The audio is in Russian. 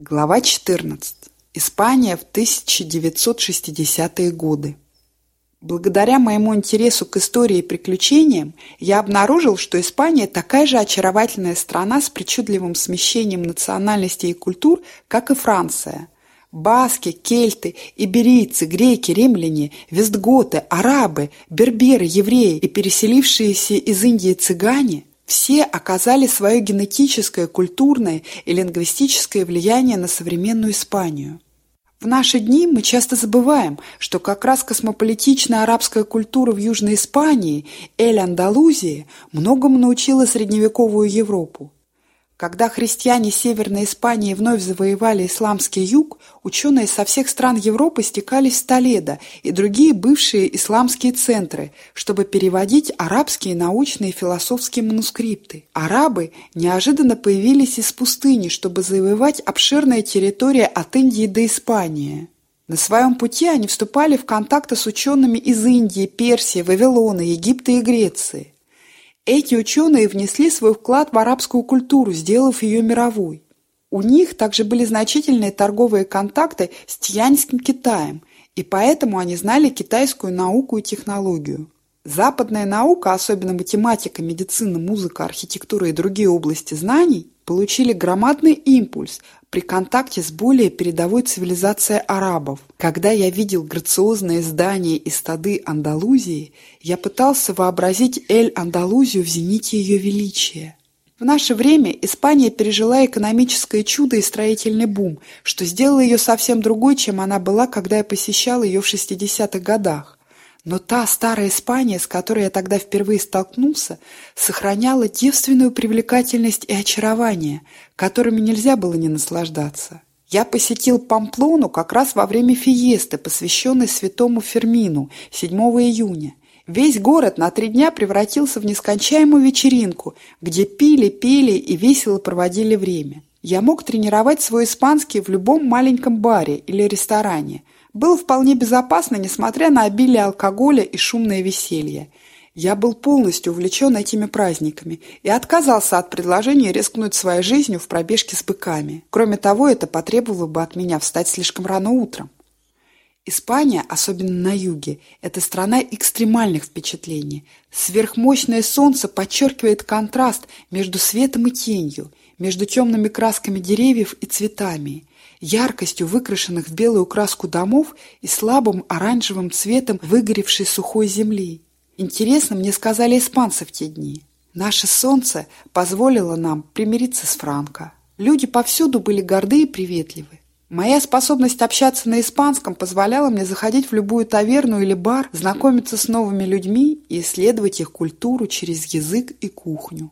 Глава 14. Испания в 1960-е годы. Благодаря моему интересу к истории и приключениям, я обнаружил, что Испания такая же очаровательная страна с причудливым смещением национальностей и культур, как и Франция. Баски, кельты, иберийцы, греки, римляне, вестготы, арабы, берберы, евреи и переселившиеся из Индии цыгане – все оказали свое генетическое, культурное и лингвистическое влияние на современную Испанию. В наши дни мы часто забываем, что как раз космополитичная арабская культура в Южной Испании, Эль-Андалузии, многому научила средневековую Европу. Когда христиане Северной Испании вновь завоевали исламский юг, ученые со всех стран Европы стекались в Толедо и другие бывшие исламские центры, чтобы переводить арабские научные и философские манускрипты. Арабы неожиданно появились из пустыни, чтобы завоевать обширные территории от Индии до Испании. На своем пути они вступали в контакты с учеными из Индии, Персии, Вавилона, Египта и Греции. Эти ученые внесли свой вклад в арабскую культуру, сделав ее мировой. У них также были значительные торговые контакты с Тьяньским Китаем, и поэтому они знали китайскую науку и технологию. Западная наука, особенно математика, медицина, музыка, архитектура и другие области знаний, получили громадный импульс при контакте с более передовой цивилизацией арабов. Когда я видел грациозные здания и стады Андалузии, я пытался вообразить Эль-Андалузию в зените ее величия. В наше время Испания пережила экономическое чудо и строительный бум, что сделало ее совсем другой, чем она была, когда я посещал ее в 60-х годах. Но та старая Испания, с которой я тогда впервые столкнулся, сохраняла девственную привлекательность и очарование, которыми нельзя было не наслаждаться. Я посетил Памплону как раз во время фиесты, посвященной святому Фермину, 7 июня. Весь город на три дня превратился в нескончаемую вечеринку, где пили, пели и весело проводили время. Я мог тренировать свой испанский в любом маленьком баре или ресторане – было вполне безопасно, несмотря на обилие алкоголя и шумное веселье. Я был полностью увлечен этими праздниками и отказался от предложения рискнуть своей жизнью в пробежке с быками. Кроме того, это потребовало бы от меня встать слишком рано утром. Испания, особенно на юге, это страна экстремальных впечатлений. Сверхмощное солнце подчеркивает контраст между светом и тенью, между темными красками деревьев и цветами – яркостью выкрашенных в белую краску домов и слабым оранжевым цветом выгоревшей сухой земли. Интересно мне сказали испанцы в те дни. Наше солнце позволило нам примириться с Франко. Люди повсюду были горды и приветливы. Моя способность общаться на испанском позволяла мне заходить в любую таверну или бар, знакомиться с новыми людьми и исследовать их культуру через язык и кухню.